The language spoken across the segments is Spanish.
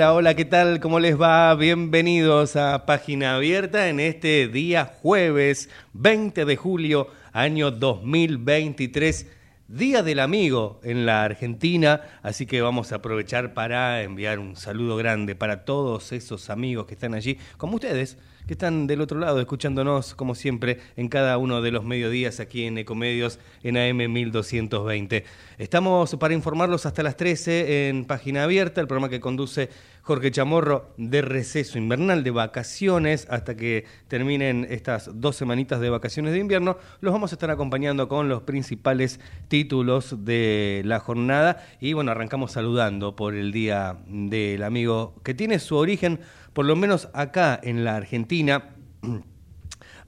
Hola, hola, ¿qué tal? ¿Cómo les va? Bienvenidos a Página Abierta en este día jueves 20 de julio, año 2023. Día del Amigo en la Argentina, así que vamos a aprovechar para enviar un saludo grande para todos esos amigos que están allí, como ustedes, que están del otro lado escuchándonos, como siempre, en cada uno de los mediodías aquí en Ecomedios en AM 1220. Estamos para informarlos hasta las 13 en Página Abierta, el programa que conduce Jorge Chamorro de receso invernal, de vacaciones, hasta que terminen estas dos semanitas de vacaciones de invierno. Los vamos a estar acompañando con los principales títulos de la jornada y bueno, arrancamos saludando por el Día del Amigo, que tiene su origen por lo menos acá en la Argentina,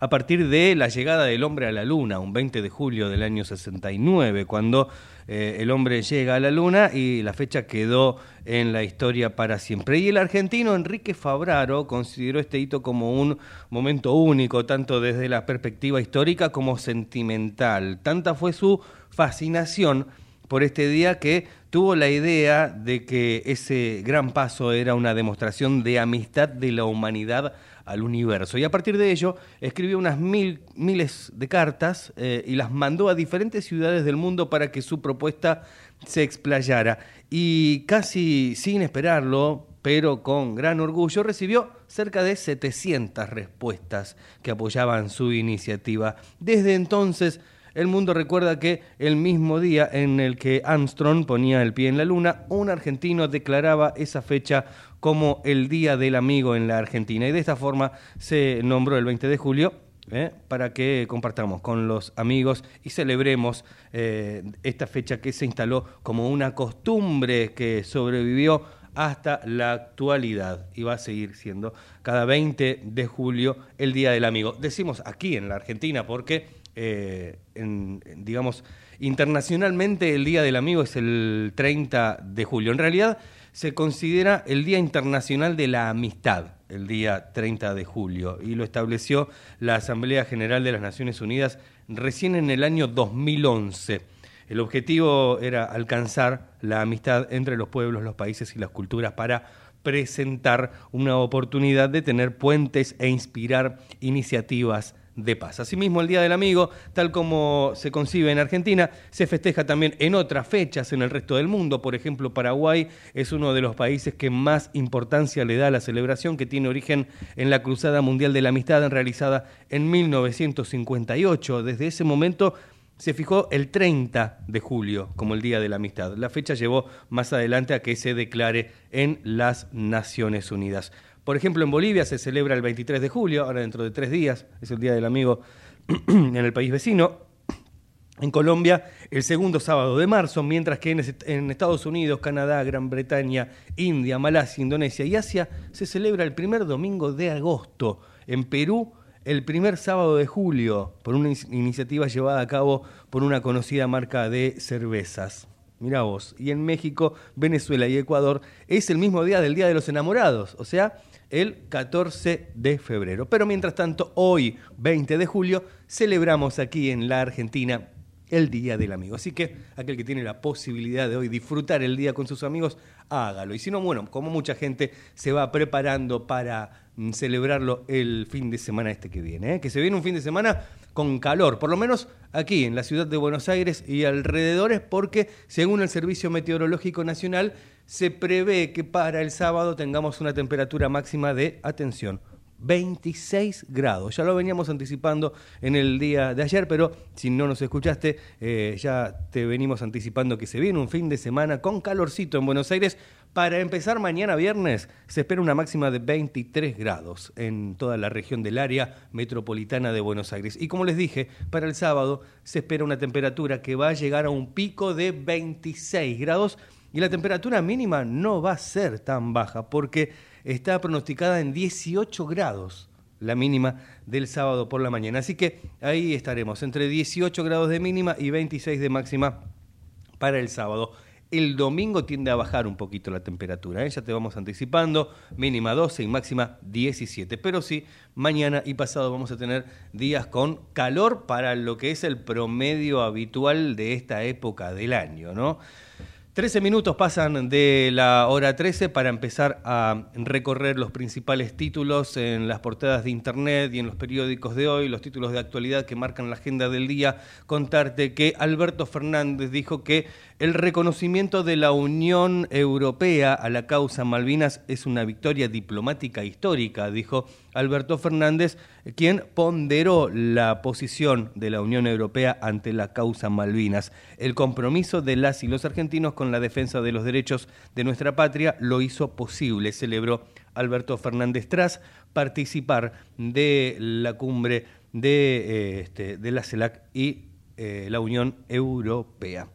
a partir de la llegada del hombre a la Luna, un 20 de julio del año 69, cuando eh, el hombre llega a la Luna y la fecha quedó en la historia para siempre. Y el argentino Enrique Fabraro consideró este hito como un momento único, tanto desde la perspectiva histórica como sentimental. Tanta fue su fascinación por este día que tuvo la idea de que ese gran paso era una demostración de amistad de la humanidad al universo. Y a partir de ello escribió unas mil, miles de cartas eh, y las mandó a diferentes ciudades del mundo para que su propuesta se explayara. Y casi sin esperarlo, pero con gran orgullo, recibió cerca de 700 respuestas que apoyaban su iniciativa. Desde entonces el mundo recuerda que el mismo día en el que Armstrong ponía el pie en la luna, un argentino declaraba esa fecha como el Día del Amigo en la Argentina. Y de esta forma se nombró el 20 de julio ¿eh? para que compartamos con los amigos y celebremos eh, esta fecha que se instaló como una costumbre que sobrevivió hasta la actualidad y va a seguir siendo cada 20 de julio el Día del Amigo. Decimos aquí en la Argentina porque eh, digamos, internacionalmente el Día del Amigo es el 30 de julio. En realidad se considera el Día Internacional de la Amistad, el día 30 de julio, y lo estableció la Asamblea General de las Naciones Unidas recién en el año 2011. El objetivo era alcanzar la amistad entre los pueblos, los países y las culturas para presentar una oportunidad de tener puentes e inspirar iniciativas de paz. Asimismo, el Día del Amigo, tal como se concibe en Argentina, se festeja también en otras fechas en el resto del mundo. Por ejemplo, Paraguay es uno de los países que más importancia le da a la celebración, que tiene origen en la Cruzada Mundial de la Amistad realizada en 1958. Desde ese momento se fijó el 30 de julio como el Día de la Amistad. La fecha llevó más adelante a que se declare en las Naciones Unidas. Por ejemplo, en Bolivia se celebra el 23 de julio, ahora dentro de tres días, es el Día del Amigo en el país vecino. En Colombia, el segundo sábado de marzo, mientras que en Estados Unidos, Canadá, Gran Bretaña, India, Malasia, Indonesia y Asia se celebra el primer domingo de agosto. En Perú, el primer sábado de julio, por una iniciativa llevada a cabo por una conocida marca de cervezas. Mira vos. Y en México, Venezuela y Ecuador es el mismo día del Día de los Enamorados. O sea, el 14 de febrero. Pero mientras tanto, hoy, 20 de julio, celebramos aquí en la Argentina el Día del Amigo. Así que aquel que tiene la posibilidad de hoy disfrutar el día con sus amigos, hágalo. Y si no, bueno, como mucha gente se va preparando para mm, celebrarlo el fin de semana este que viene, ¿eh? que se viene un fin de semana con calor, por lo menos aquí en la ciudad de Buenos Aires y alrededores, porque según el Servicio Meteorológico Nacional, se prevé que para el sábado tengamos una temperatura máxima de, atención, 26 grados. Ya lo veníamos anticipando en el día de ayer, pero si no nos escuchaste, eh, ya te venimos anticipando que se viene un fin de semana con calorcito en Buenos Aires. Para empezar mañana viernes se espera una máxima de 23 grados en toda la región del área metropolitana de Buenos Aires. Y como les dije, para el sábado se espera una temperatura que va a llegar a un pico de 26 grados y la temperatura mínima no va a ser tan baja porque está pronosticada en 18 grados la mínima del sábado por la mañana. Así que ahí estaremos, entre 18 grados de mínima y 26 de máxima para el sábado. El domingo tiende a bajar un poquito la temperatura, ¿eh? ya te vamos anticipando, mínima 12 y máxima 17. Pero sí, mañana y pasado vamos a tener días con calor para lo que es el promedio habitual de esta época del año, ¿no? 13 minutos pasan de la hora 13 para empezar a recorrer los principales títulos en las portadas de internet y en los periódicos de hoy, los títulos de actualidad que marcan la agenda del día. Contarte que Alberto Fernández dijo que el reconocimiento de la Unión Europea a la causa Malvinas es una victoria diplomática histórica, dijo Alberto Fernández, quien ponderó la posición de la Unión Europea ante la causa Malvinas. El compromiso de las y los argentinos con la defensa de los derechos de nuestra patria lo hizo posible, celebró Alberto Fernández tras participar de la cumbre de, eh, este, la CELAC y eh, la Unión Europea.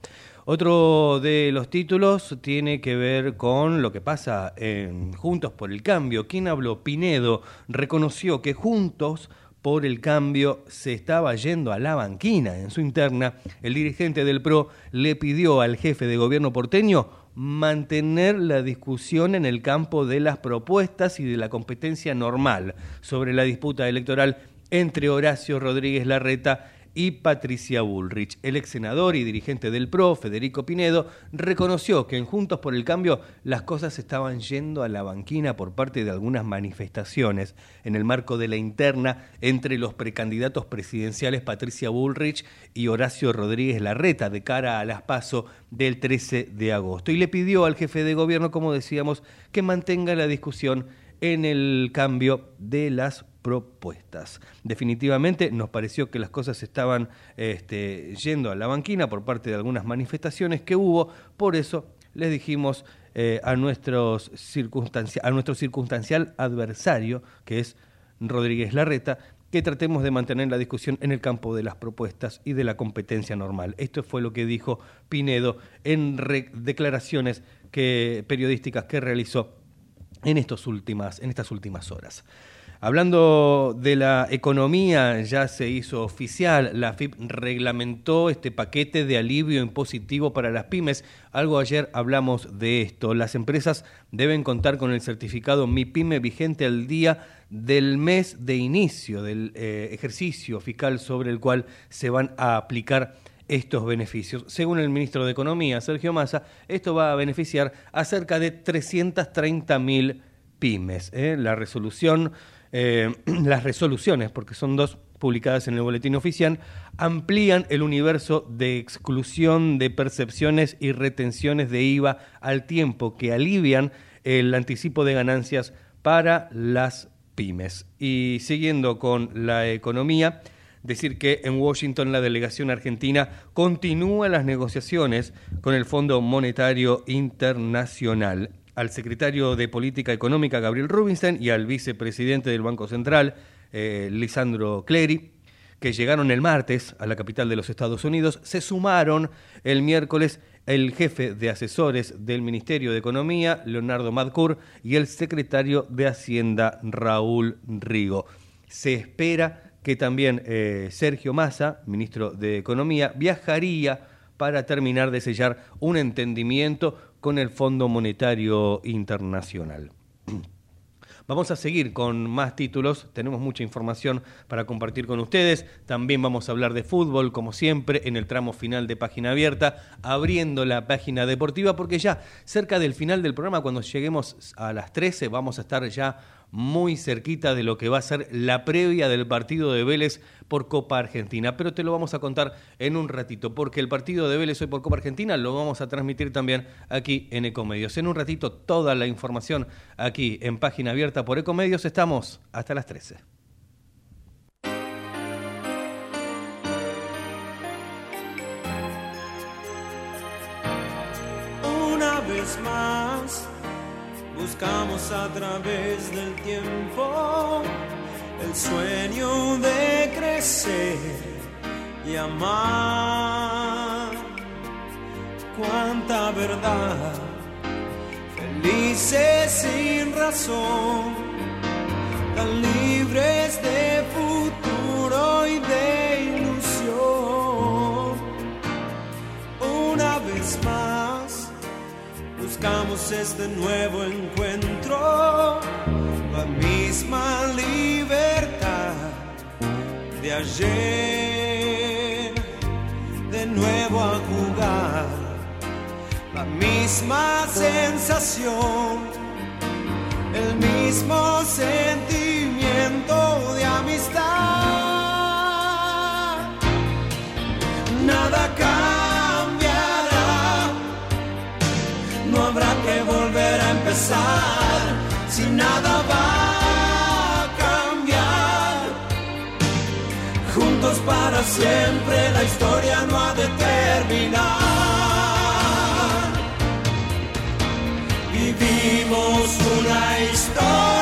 Otro de los títulos tiene que ver con lo que pasa en Juntos por el Cambio. ¿Quién habló? Pinedo reconoció que Juntos por el Cambio se estaba yendo a la banquina. En su interna, el dirigente del PRO le pidió al jefe de gobierno porteño mantener la discusión en el campo de las propuestas y de la competencia normal sobre la disputa electoral entre Horacio Rodríguez Larreta y Patricia Bullrich. El ex senador y dirigente del PRO, Federico Pinedo, reconoció que en Juntos por el Cambio las cosas estaban yendo a la banquina por parte de algunas manifestaciones en el marco de la interna entre los precandidatos presidenciales Patricia Bullrich y Horacio Rodríguez Larreta de cara a las PASO del 13 de agosto. Y le pidió al jefe de gobierno, como decíamos, que mantenga la discusión en el cambio de las propuestas. Definitivamente nos pareció que las cosas estaban este, yendo a la banquina por parte de algunas manifestaciones que hubo, por eso les dijimos eh, a, a nuestro circunstancial adversario, que es Rodríguez Larreta, que tratemos de mantener la discusión en el campo de las propuestas y de la competencia normal. Esto fue lo que dijo Pinedo en declaraciones periodísticas que realizó en, estos últimas, en estas últimas horas. Hablando de la economía, ya se hizo oficial, la FIP reglamentó este paquete de alivio impositivo para las pymes. Algo ayer hablamos de esto. Las empresas deben contar con el certificado Mi Pyme vigente al día del mes de inicio del eh, ejercicio fiscal sobre el cual se van a aplicar estos beneficios. Según el ministro de Economía, Sergio Massa, esto va a beneficiar a cerca de 330 mil pymes. ¿eh? La resolución eh, las resoluciones, porque son dos publicadas en el boletín oficial, amplían el universo de exclusión de percepciones y retenciones de IVA al tiempo que alivian el anticipo de ganancias para las pymes. Y siguiendo con la economía, decir que en Washington la delegación argentina continúa las negociaciones con el Fondo Monetario Internacional al secretario de Política Económica, Gabriel Rubinstein, y al vicepresidente del Banco Central, eh, Lisandro Clery, que llegaron el martes a la capital de los Estados Unidos, se sumaron el miércoles el jefe de asesores del Ministerio de Economía, Leonardo Madcour, y el secretario de Hacienda, Raúl Rigo. Se espera que también eh, Sergio Massa, ministro de Economía, viajaría para terminar de sellar un entendimiento con el Fondo Monetario Internacional. Vamos a seguir con más títulos, tenemos mucha información para compartir con ustedes, también vamos a hablar de fútbol, como siempre, en el tramo final de Página Abierta, abriendo la página deportiva, porque ya cerca del final del programa, cuando lleguemos a las 13, vamos a estar ya muy cerquita de lo que va a ser la previa del partido de Vélez por Copa Argentina. Pero te lo vamos a contar en un ratito, porque el partido de Vélez hoy por Copa Argentina lo vamos a transmitir también aquí en Ecomedios. En un ratito toda la información aquí en página abierta por Ecomedios. Estamos hasta las 13. Una vez más buscamos a través del tiempo el sueño de crecer y amar. Cuánta verdad, felices sin razón, tan libres de futuro y de ilusión. Una vez más, buscamos este nuevo encuentro, la misma libertad de ayer, de nuevo a jugar, la misma sensación, el mismo sentimiento de amistad. Nada va a cambiar. Juntos para siempre la historia no ha de terminar. Vivimos una historia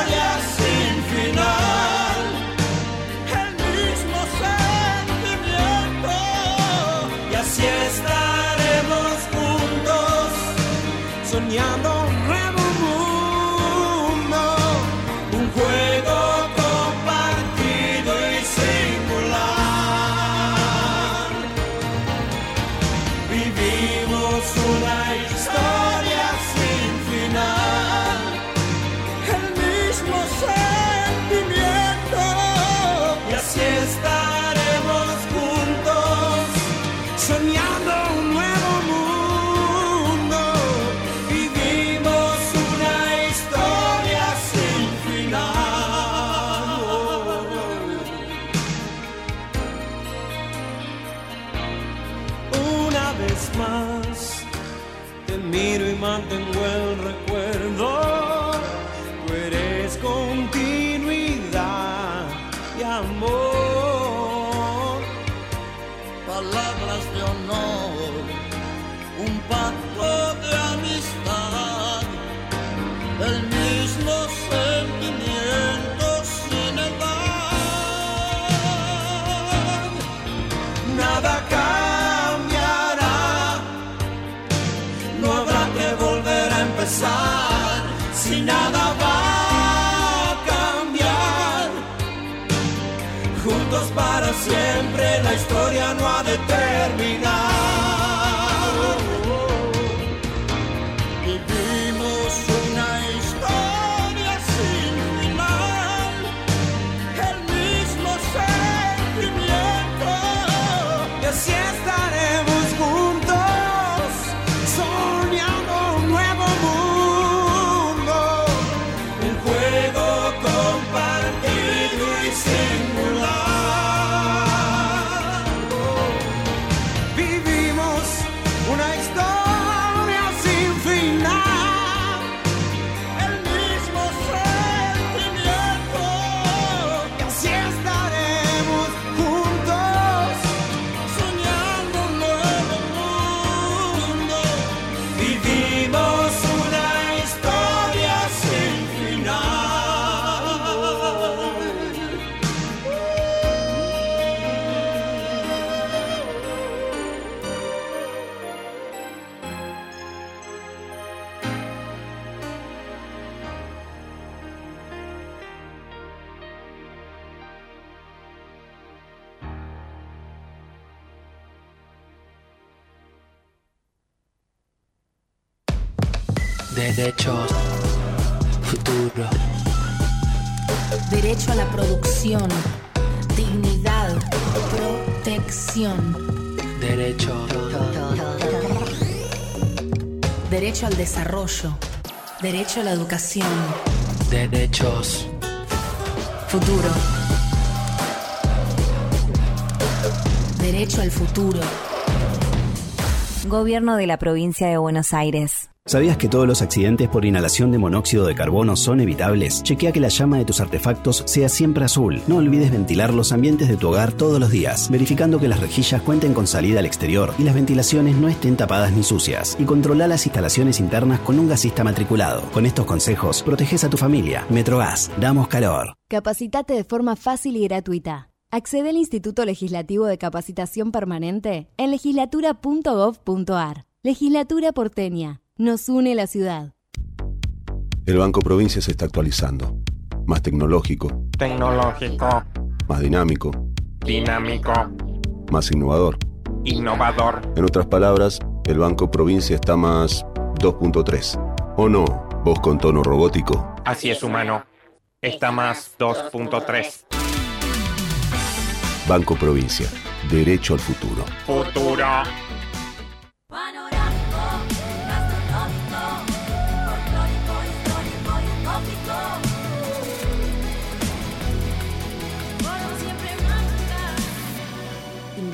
si nada va a cambiar. Juntos para siempre la historia no ha de terminar. Derecho a la producción, dignidad, protección, derechos, derecho al desarrollo, derecho a la educación, derechos, Futuro. Derecho al futuro. Gobierno de la provincia de Buenos Aires. ¿Sabías que todos los accidentes por inhalación de monóxido de carbono son evitables? Chequea que la llama de tus artefactos sea siempre azul. No olvides ventilar los ambientes de tu hogar todos los días, verificando que las rejillas cuenten con salida al exterior y las ventilaciones no estén tapadas ni sucias. Y controla las instalaciones internas con un gasista matriculado. Con estos consejos, proteges a tu familia. Metrogas, damos calor. Capacitate de forma fácil y gratuita. Accede al Instituto Legislativo de Capacitación Permanente en legislatura.gov.ar. Legislatura porteña. Nos une la ciudad. El Banco Provincia se está actualizando. Más tecnológico, Tecnológico, más dinámico, dinámico, más innovador. innovador. En otras palabras, el Banco Provincia está más 2.3. ¿O no? Vos con tono robótico. Así es, humano. Está más 2.3. Banco Provincia. Derecho al futuro. Futuro.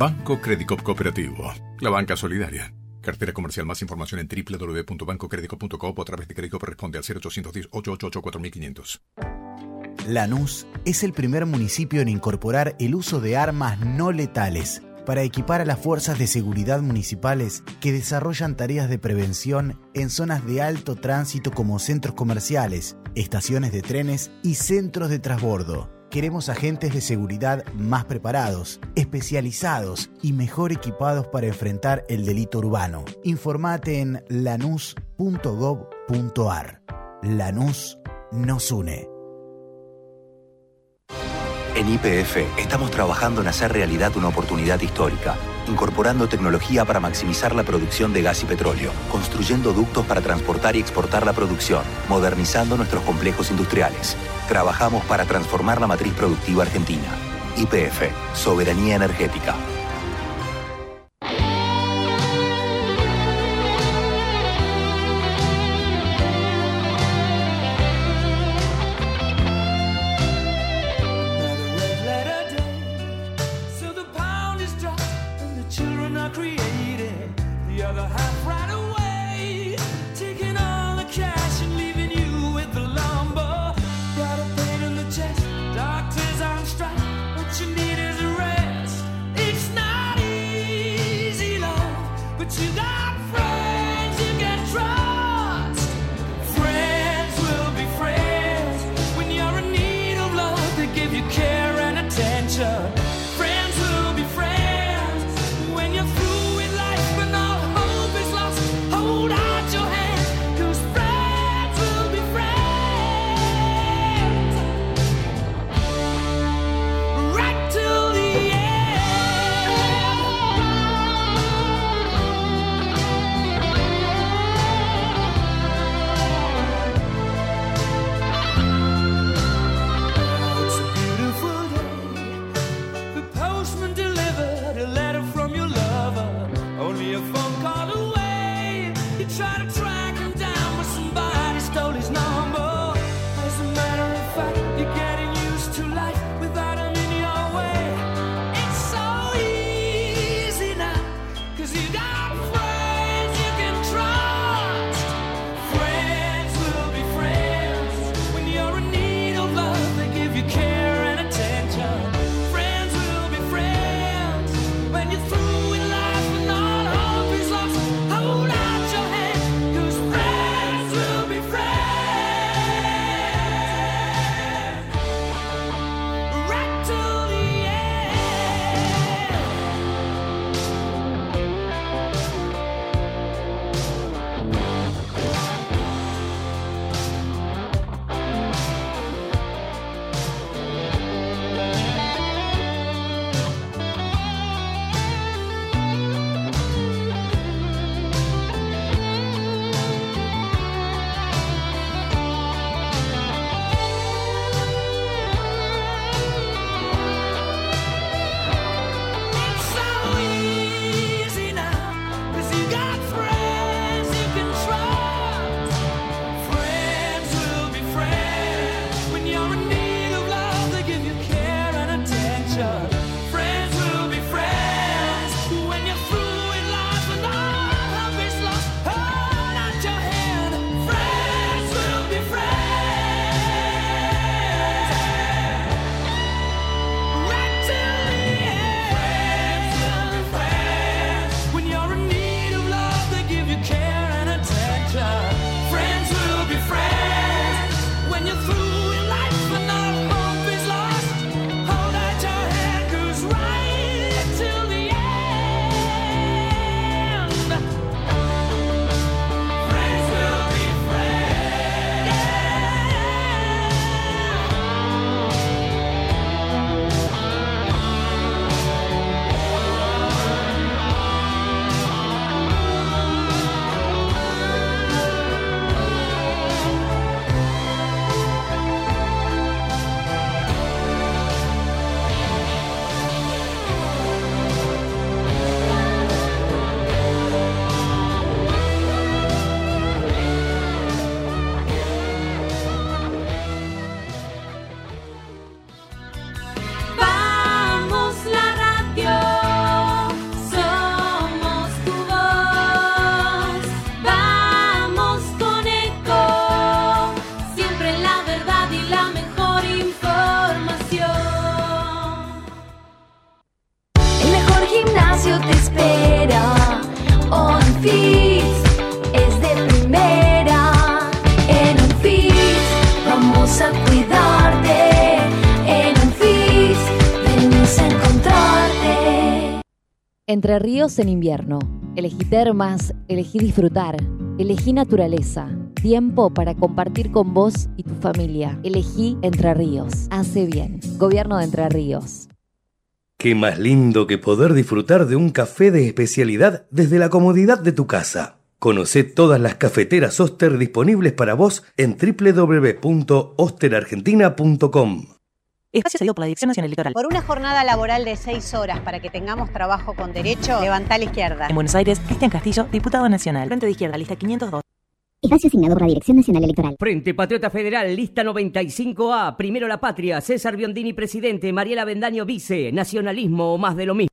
Banco Credicop Cooperativo, la banca solidaria. Cartera comercial. Más información en www.bancocredico.com a través de crédito responde al 0810-888-4500. Lanús es el primer municipio en incorporar el uso de armas no letales para equipar a las fuerzas de seguridad municipales que desarrollan tareas de prevención en zonas de alto tránsito como centros comerciales, estaciones de trenes y centros de transbordo. Queremos agentes de seguridad más preparados, especializados y mejor equipados para enfrentar el delito urbano. Informate en lanús.gov.ar. Lanús nos une. En IPF estamos trabajando en hacer realidad una oportunidad histórica, incorporando tecnología para maximizar la producción de gas y petróleo, construyendo ductos para transportar y exportar la producción, modernizando nuestros complejos industriales. Trabajamos para transformar la matriz productiva argentina. IPF, Soberanía Energética. Ríos en invierno. Elegí termas, elegí disfrutar, elegí naturaleza. Tiempo para compartir con vos y tu familia. Elegí Entre Ríos. Hace bien. Gobierno de Entre Ríos. Qué más lindo que poder disfrutar de un café de especialidad desde la comodidad de tu casa. Conoce todas las cafeteras Oster disponibles para vos en www.osterargentina.com. Espacio cedido por la Dirección Nacional Electoral. Por una jornada laboral de seis horas para que tengamos trabajo con derecho, levanta a la izquierda. En Buenos Aires, Cristian Castillo, diputado nacional. Frente de izquierda, lista 502. Espacio asignado por la Dirección Nacional Electoral. Frente Patriota Federal, lista 95A. Primero la patria. César Biondini, presidente. Mariela Bendaño, vice. Nacionalismo o más de lo mismo.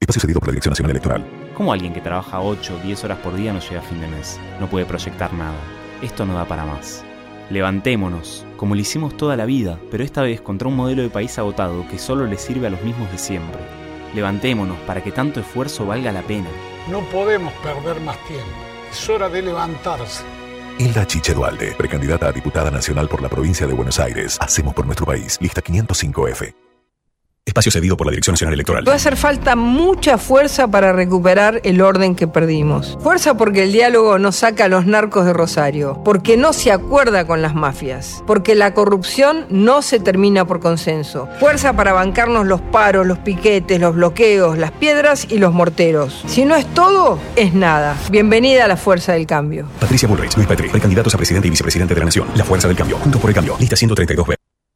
Espacio cedido por la Dirección Nacional Electoral. ¿Cómo alguien que trabaja 8 o 10 horas por día no llega a fin de mes? No puede proyectar nada. Esto no da para más. Levantémonos, como lo hicimos toda la vida, pero esta vez contra un modelo de país agotado que solo le sirve a los mismos de siempre. Levantémonos para que tanto esfuerzo valga la pena. No podemos perder más tiempo. Es hora de levantarse. Hilda Chiche Dualde, precandidata a diputada nacional por la provincia de Buenos Aires. Hacemos por nuestro país. Lista 505F. Espacio cedido por la Dirección Nacional Electoral. Va a hacer falta mucha fuerza para recuperar el orden que perdimos. Fuerza porque el diálogo no saca a los narcos de Rosario, porque no se acuerda con las mafias, porque la corrupción no se termina por consenso. Fuerza para bancarnos los paros, los piquetes, los bloqueos, las piedras y los morteros. Si no es todo, es nada. Bienvenida a la fuerza del cambio. Patricia Bullrich, Luis Petri, precandidatos a presidente y vicepresidente de la Nación. La fuerza del cambio. Juntos por el cambio. Lista 132B.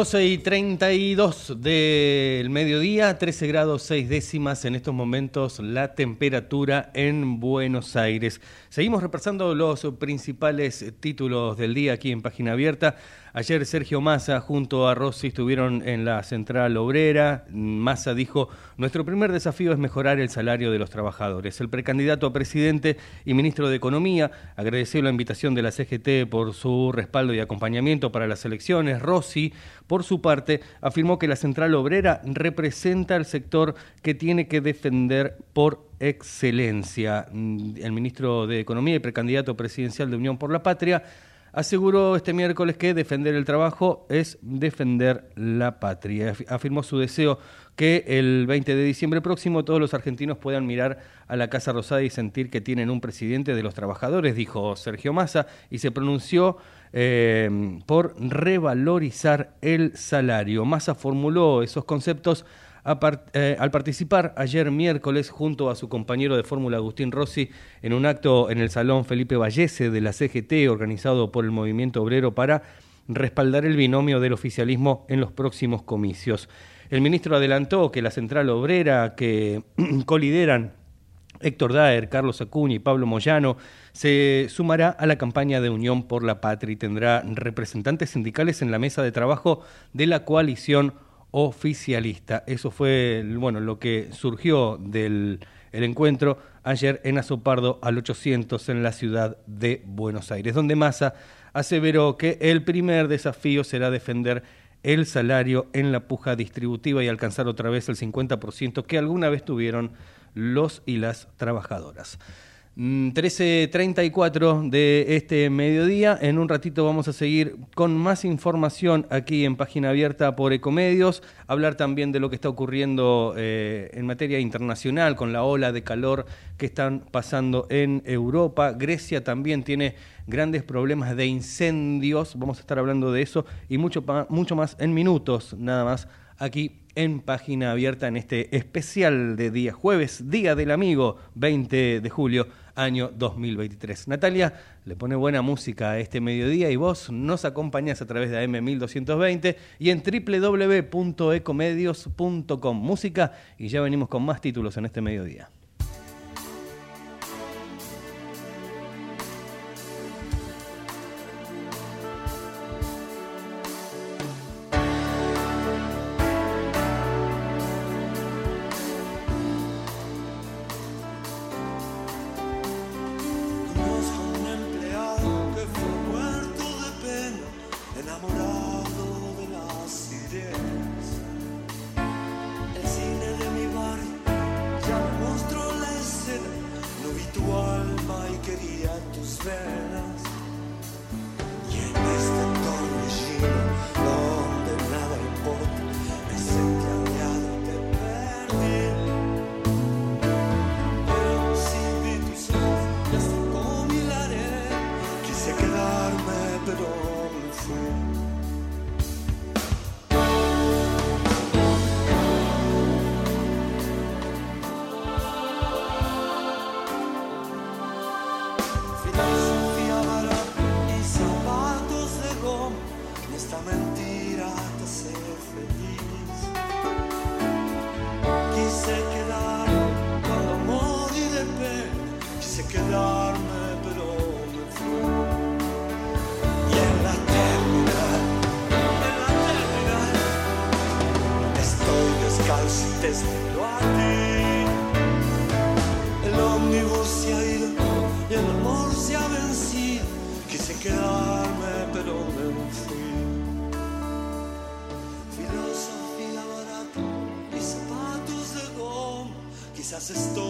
Doce y 32 del mediodía, 13 grados 6 décimas en estos momentos la temperatura en Buenos Aires. Seguimos repasando los principales títulos del día aquí en Página Abierta. Ayer Sergio Massa junto a Rossi estuvieron en la central obrera. Massa dijo, nuestro primer desafío es mejorar el salario de los trabajadores. El precandidato a presidente y ministro de Economía agradeció la invitación de la CGT por su respaldo y acompañamiento para las elecciones. Rossi, por su parte, afirmó que la central obrera representa el sector que tiene que defender por excelencia. El ministro de Economía y precandidato presidencial de Unión por la Patria aseguró este miércoles que defender el trabajo es defender la patria. Afirmó su deseo que el 20 de diciembre próximo todos los argentinos puedan mirar a la Casa Rosada y sentir que tienen un presidente de los trabajadores, dijo Sergio Massa, y se pronunció eh, por revalorizar el salario. Massa formuló esos conceptos eh, al participar ayer miércoles junto a su compañero de fórmula Agustín Rossi en un acto en el Salón Felipe Vallese de la CGT organizado por el Movimiento Obrero para respaldar el binomio del oficialismo en los próximos comicios. El ministro adelantó que la central obrera que colideran Héctor Daer, Carlos Acuña y Pablo Moyano se sumará a la campaña de Unión por la Patria y tendrá representantes sindicales en la mesa de trabajo de la coalición oficialista. Eso fue bueno, lo que surgió del el encuentro ayer en Azopardo al 800 en la ciudad de Buenos Aires, donde Massa aseveró que el primer desafío será defender el salario en la puja distributiva y alcanzar otra vez el 50% que alguna vez tuvieron los y las trabajadoras. Mm, 13.34 de este mediodía. En un ratito vamos a seguir con más información aquí en Página Abierta por Ecomedios, hablar también de lo que está ocurriendo eh, en materia internacional con la ola de calor que están pasando en Europa. Grecia también tiene grandes problemas de incendios, vamos a estar hablando de eso y mucho, mucho más en minutos, nada más aquí en Página Abierta en este especial de día jueves, Día del Amigo, 20 de julio año 2023. Natalia le pone buena música a este mediodía y vos nos acompañás a través de AM1220 y en www.ecomedios.com. Música y ya venimos con más títulos en este mediodía. haces todo.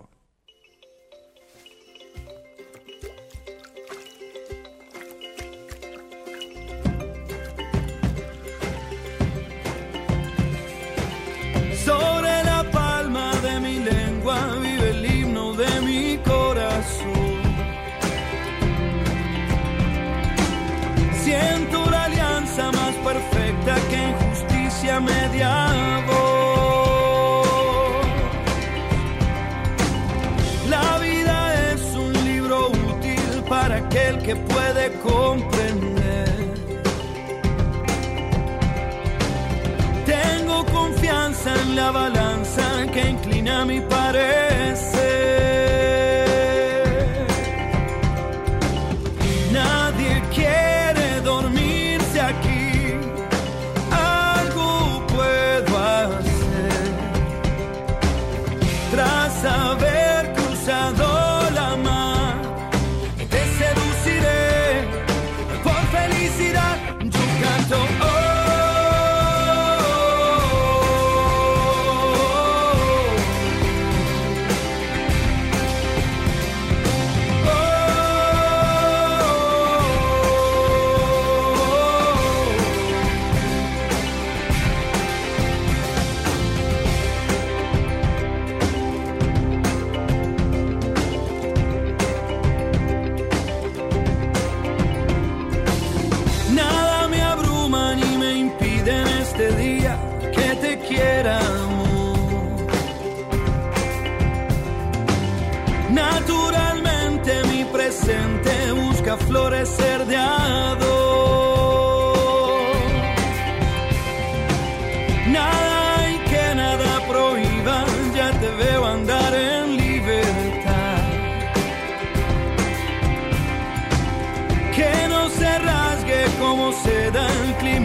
La balanza que inclina mi parecer.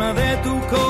Clima de tu corazón.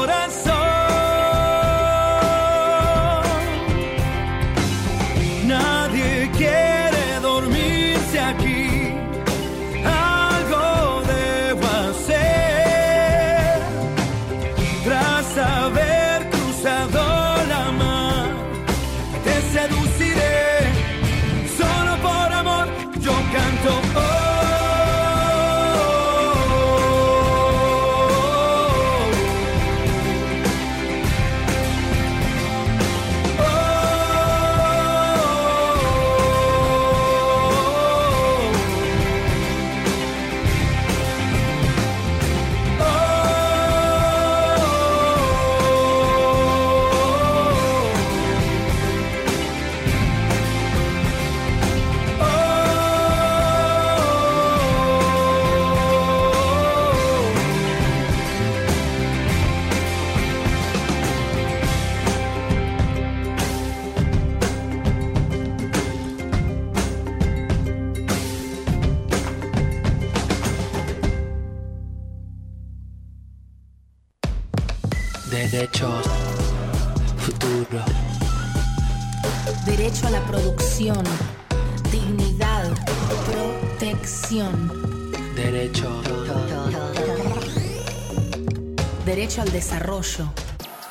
Desarrollo.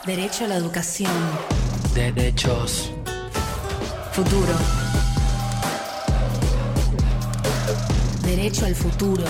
Derecho a la educación. Derechos. Futuro. Derecho al futuro.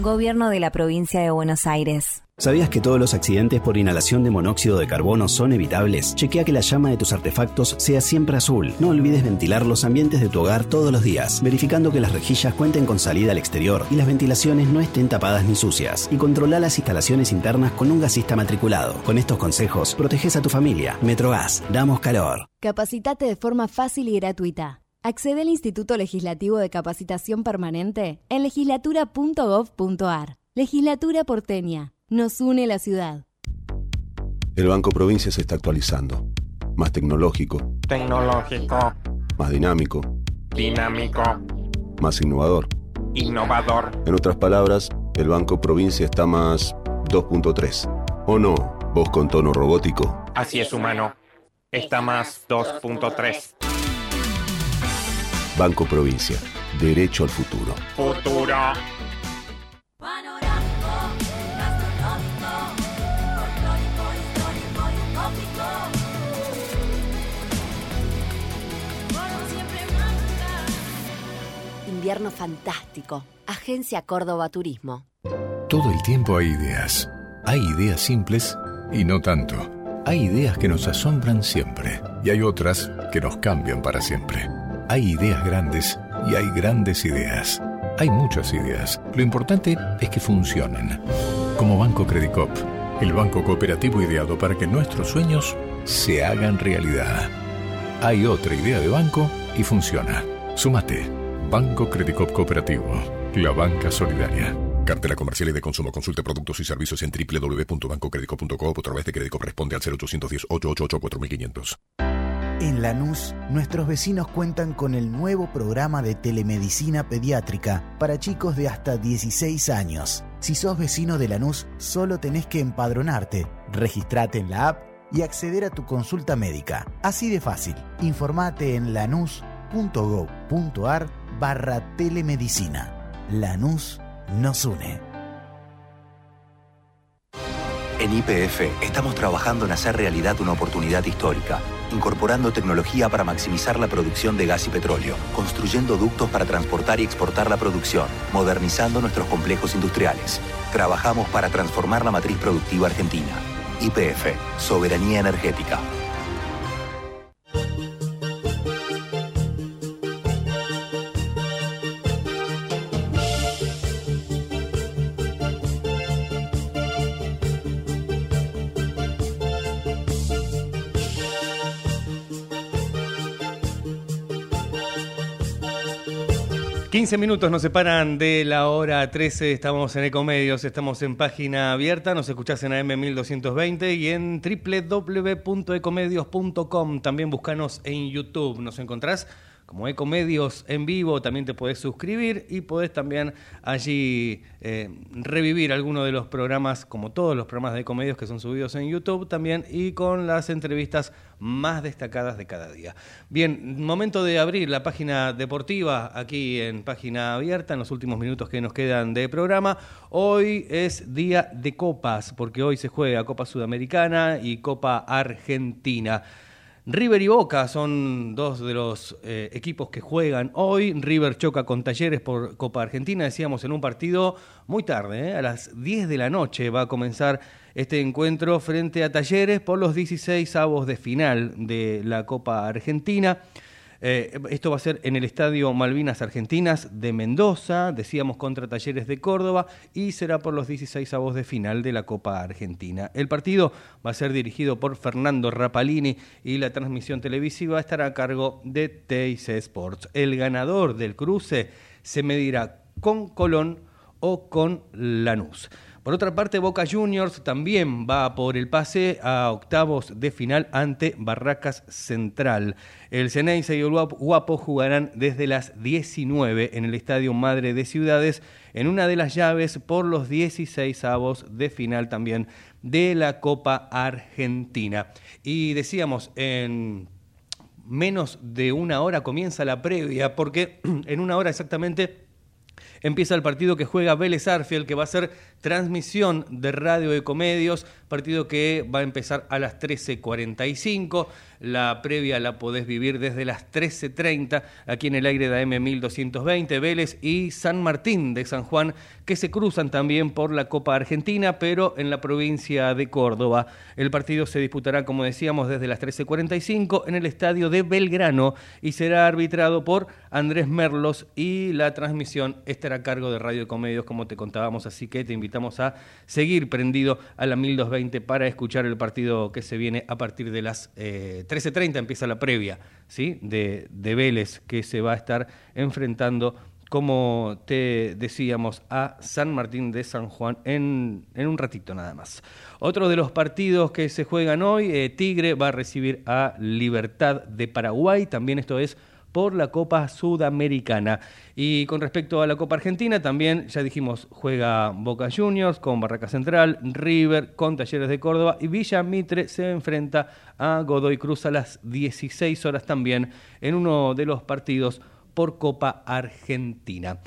Gobierno de la provincia de Buenos Aires. ¿Sabías que todos los accidentes por inhalación de monóxido de carbono son evitables? Chequea que la llama de tus artefactos sea siempre azul. No olvides ventilar los ambientes de tu hogar todos los días, verificando que las rejillas cuenten con salida al exterior y las ventilaciones no estén tapadas ni sucias. Y controla las instalaciones internas con un gasista matriculado. Con estos consejos, proteges a tu familia. Metrogas, damos calor. Capacitate de forma fácil y gratuita. Accede al Instituto Legislativo de Capacitación Permanente en legislatura.gov.ar. Legislatura porteña. Nos une la ciudad. El Banco Provincia se está actualizando. Más tecnológico, Tecnológico, más dinámico, dinámico, más innovador. innovador. En otras palabras, el Banco Provincia está más 2.3. ¿O no? Vos con tono robótico. Así es, humano. Está más 2.3. Banco Provincia. Derecho al futuro. Futuro. Invierno fantástico. Agencia Córdoba Turismo. Todo el tiempo hay ideas. Hay ideas simples y no tanto. Hay ideas que nos asombran siempre y hay otras que nos cambian para siempre. Hay ideas grandes y hay grandes ideas. Hay muchas ideas. Lo importante es que funcionen. Como Banco Credicop, el banco cooperativo ideado para que nuestros sueños se hagan realidad. Hay otra idea de banco y funciona. Sumate. Banco Credicop Cooperativo. La banca solidaria. Cartela comercial y de consumo. Consulte productos y servicios en www.bancocredico.com o a través de crédito corresponde al 0810-888-4500. En Lanús, nuestros vecinos cuentan con el nuevo programa de telemedicina pediátrica para chicos de hasta 16 años. Si sos vecino de Lanús, solo tenés que empadronarte, registrate en la app y acceder a tu consulta médica. Así de fácil. Informate en lanús.gov.ar barra telemedicina. Lanús nos une. En IPF estamos trabajando en hacer realidad una oportunidad histórica, incorporando tecnología para maximizar la producción de gas y petróleo, construyendo ductos para transportar y exportar la producción, modernizando nuestros complejos industriales. Trabajamos para transformar la matriz productiva argentina. IPF, Soberanía Energética. 15 minutos nos separan de la hora 13, estamos en Ecomedios, estamos en página abierta, nos escuchás en AM1220 y en www.ecomedios.com, también buscanos en YouTube, nos encontrás como Ecomedios en vivo, también te podés suscribir y podés también allí eh, revivir alguno de los programas, como todos los programas de Ecomedios que son subidos en YouTube también y con las entrevistas más destacadas de cada día. Bien, momento de abrir la página deportiva aquí en página abierta en los últimos minutos que nos quedan de programa. Hoy es día de copas, porque hoy se juega Copa Sudamericana y Copa Argentina. River y Boca son dos de los eh, equipos que juegan hoy. River choca con Talleres por Copa Argentina, decíamos en un partido muy tarde, ¿eh? a las 10 de la noche va a comenzar este encuentro frente a Talleres por los 16 avos de final de la Copa Argentina. Eh, esto va a ser en el Estadio Malvinas Argentinas de Mendoza, decíamos contra Talleres de Córdoba, y será por los 16 avos de final de la Copa Argentina. El partido va a ser dirigido por Fernando Rapalini y la transmisión televisiva estará a cargo de TIC Sports. El ganador del cruce se medirá con Colón o con Lanús. Por otra parte, Boca Juniors también va por el pase a octavos de final ante Barracas Central. El Ceneice y el Guapo jugarán desde las 19 en el Estadio Madre de Ciudades en una de las llaves por los 16 avos de final también de la Copa Argentina. Y decíamos, en menos de una hora comienza la previa, porque en una hora exactamente empieza el partido que juega Vélez Arfiel, que va a ser transmisión de Radio Ecomedios, partido que va a empezar a las 13.45. La previa la podés vivir desde las 13.30 aquí en el aire de AM 1220, Vélez y San Martín de San Juan, que se cruzan también por la Copa Argentina, pero en la provincia de Córdoba. El partido se disputará, como decíamos, desde las 13.45 en el estadio de Belgrano y será arbitrado por Andrés Merlos y la transmisión estará a cargo de Radio Ecomedios, como te contábamos, así que te invitamos a seguir prendido a la 1220 para escuchar el partido que se viene a partir de las eh, 13.30 empieza la previa ¿sí? de, de Vélez que se va a estar enfrentando, como te decíamos, a San Martín de San Juan en, en un ratito nada más. Otro de los partidos que se juegan hoy, eh, Tigre va a recibir a Libertad de Paraguay, también esto es por la Copa Sudamericana. Y con respecto a la Copa Argentina, también ya dijimos, juega Boca Juniors con Barraca Central, River con Talleres de Córdoba y Villa Mitre se enfrenta a Godoy Cruz a las 16 horas también en uno de los partidos por Copa Argentina.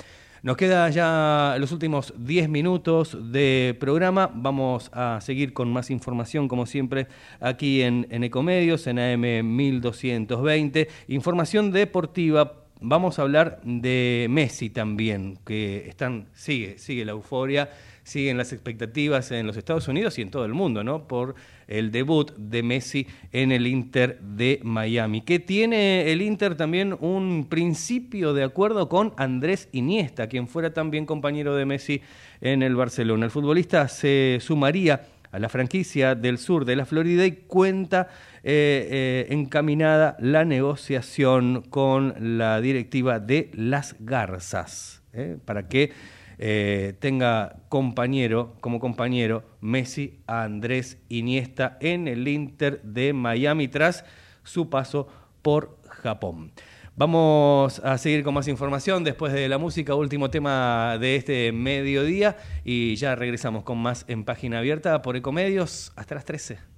Nos queda ya los últimos 10 minutos de programa. Vamos a seguir con más información, como siempre, aquí en, en Ecomedios, en AM 1220. Información deportiva. Vamos a hablar de Messi también, que están, sigue, sigue la euforia, siguen las expectativas en los Estados Unidos y en todo el mundo, ¿no? Por el debut de Messi en el Inter de Miami, que tiene el Inter también un principio de acuerdo con Andrés Iniesta, quien fuera también compañero de Messi en el Barcelona. El futbolista se sumaría a la franquicia del sur de la Florida y cuenta eh, eh, encaminada la negociación con la directiva de Las Garzas. ¿eh? para que eh, tenga compañero, como compañero, Messi Andrés Iniesta en el Inter de Miami tras su paso por Japón. Vamos a seguir con más información después de la música, último tema de este mediodía y ya regresamos con más en página abierta por Ecomedios hasta las 13.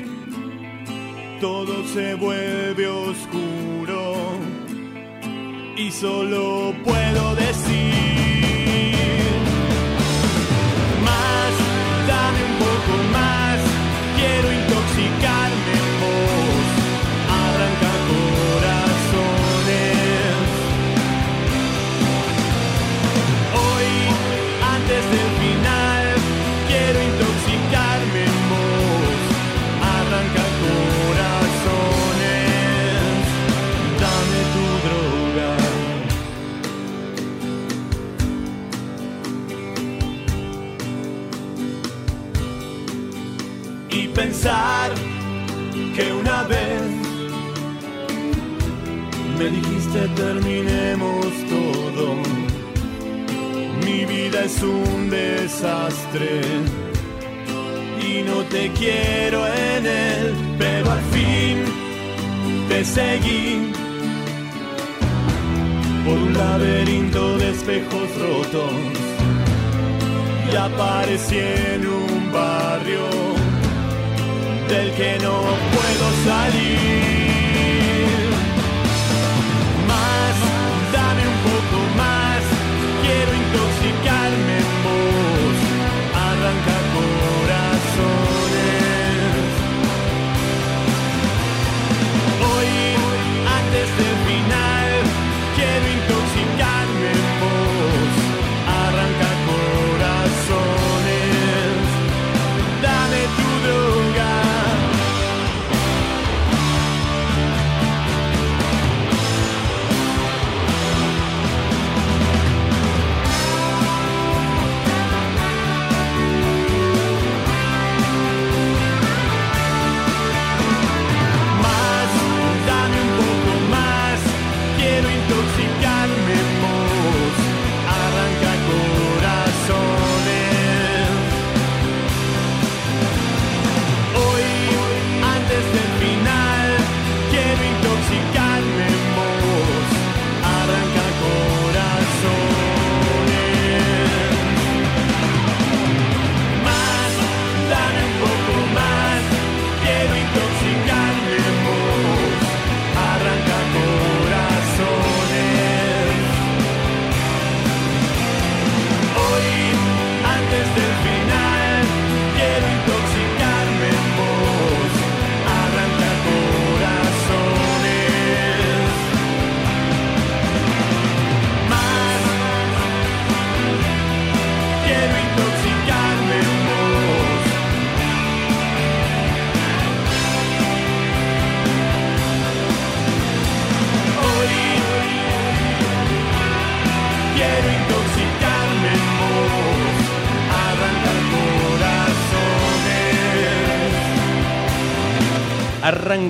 todo se vuelve oscuro y solo puedo decir más, dame un poco más, quiero intoxicarme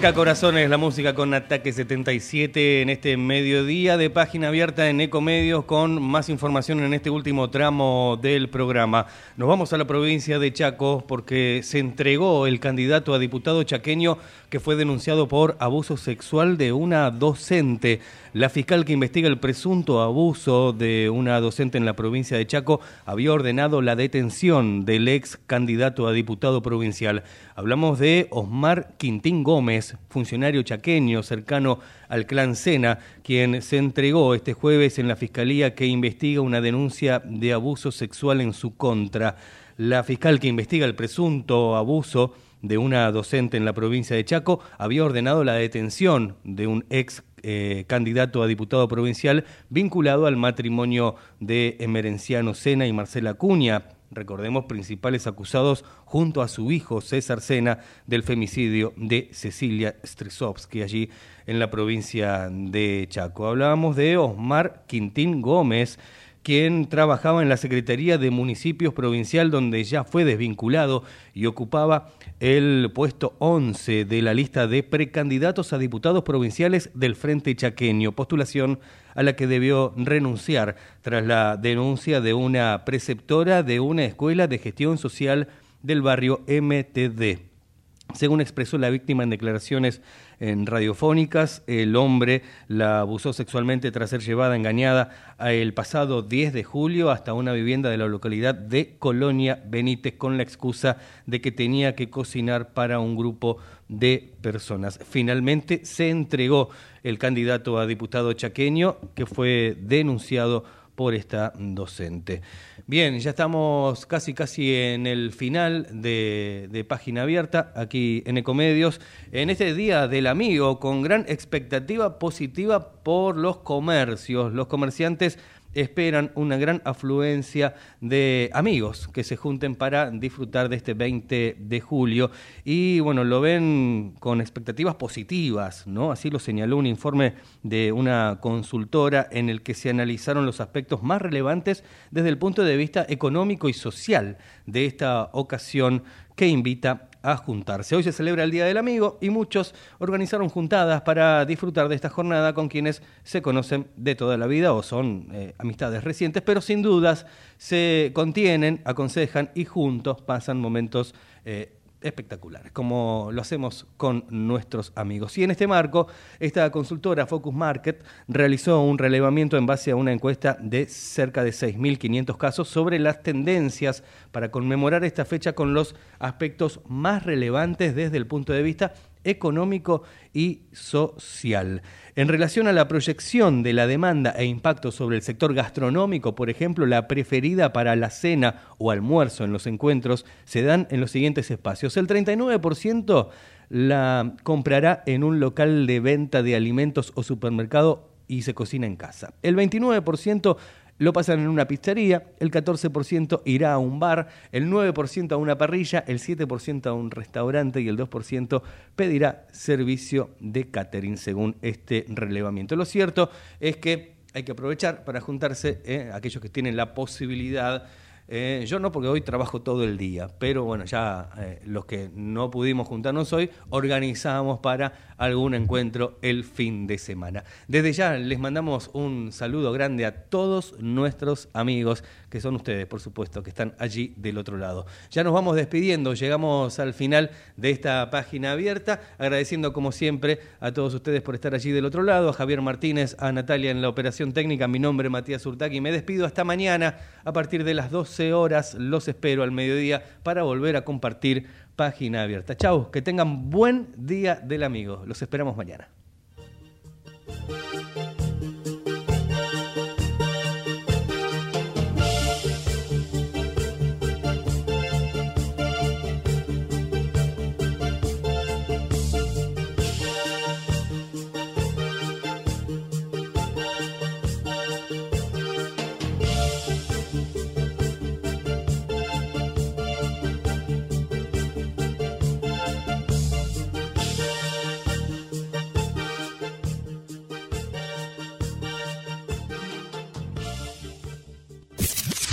Arranca Corazones, la música con Ataque 77 en este mediodía de página abierta en Ecomedios con más información en este último tramo del programa. Nos vamos a la provincia de Chaco porque se entregó el candidato a diputado chaqueño que fue denunciado por abuso sexual de una docente. La fiscal que investiga el presunto abuso de una docente en la provincia de Chaco había ordenado la detención del ex candidato a diputado provincial. Hablamos de Osmar Quintín Gómez, funcionario chaqueño cercano al clan Sena, quien se entregó este jueves en la fiscalía que investiga una denuncia de abuso sexual en su contra. La fiscal que investiga el presunto abuso de una docente en la provincia de Chaco había ordenado la detención de un ex eh, candidato a diputado provincial vinculado al matrimonio de Emerenciano Sena y Marcela Cuña, recordemos, principales acusados junto a su hijo César Sena del femicidio de Cecilia Stresovsky allí en la provincia de Chaco. Hablábamos de Osmar Quintín Gómez, quien trabajaba en la Secretaría de Municipios Provincial, donde ya fue desvinculado y ocupaba el puesto 11 de la lista de precandidatos a diputados provinciales del Frente Chaqueño, postulación a la que debió renunciar tras la denuncia de una preceptora de una escuela de gestión social del barrio MTD. Según expresó la víctima en declaraciones en radiofónicas, el hombre la abusó sexualmente tras ser llevada engañada el pasado 10 de julio hasta una vivienda de la localidad de Colonia Benítez con la excusa de que tenía que cocinar para un grupo de personas. Finalmente se entregó el candidato a diputado chaqueño que fue denunciado por esta docente. Bien, ya estamos casi casi en el final de, de, página abierta aquí en Ecomedios, en este día del amigo, con gran expectativa positiva por los comercios. Los comerciantes esperan una gran afluencia de amigos que se junten para disfrutar de este 20 de julio y bueno, lo ven con expectativas positivas, ¿no? Así lo señaló un informe de una consultora en el que se analizaron los aspectos más relevantes desde el punto de vista económico y social de esta ocasión que invita a juntarse. Hoy se celebra el Día del Amigo y muchos organizaron juntadas para disfrutar de esta jornada con quienes se conocen de toda la vida o son eh, amistades recientes, pero sin dudas se contienen, aconsejan y juntos pasan momentos eh, espectaculares, como lo hacemos con nuestros amigos. Y en este marco, esta consultora Focus Market realizó un relevamiento en base a una encuesta de cerca de 6.500 casos sobre las tendencias para conmemorar esta fecha con los aspectos más relevantes desde el punto de vista económico y social. En relación a la proyección de la demanda e impacto sobre el sector gastronómico, por ejemplo, la preferida para la cena o almuerzo en los encuentros se dan en los siguientes espacios. El 39% la comprará en un local de venta de alimentos o supermercado y se cocina en casa. El 29% lo pasan en una pizzería, el 14% irá a un bar, el 9% a una parrilla, el 7% a un restaurante y el 2% pedirá servicio de catering según este relevamiento. Lo cierto es que hay que aprovechar para juntarse eh, aquellos que tienen la posibilidad eh, yo no, porque hoy trabajo todo el día, pero bueno, ya eh, los que no pudimos juntarnos hoy, organizamos para algún encuentro el fin de semana. Desde ya les mandamos un saludo grande a todos nuestros amigos, que son ustedes, por supuesto, que están allí del otro lado. Ya nos vamos despidiendo, llegamos al final de esta página abierta, agradeciendo como siempre a todos ustedes por estar allí del otro lado, a Javier Martínez, a Natalia en la operación técnica, mi nombre es Matías Urtaki, me despido hasta mañana a partir de las 12 horas. Los espero al mediodía para volver a compartir página abierta. Chau, que tengan buen día del amigo. Los esperamos mañana.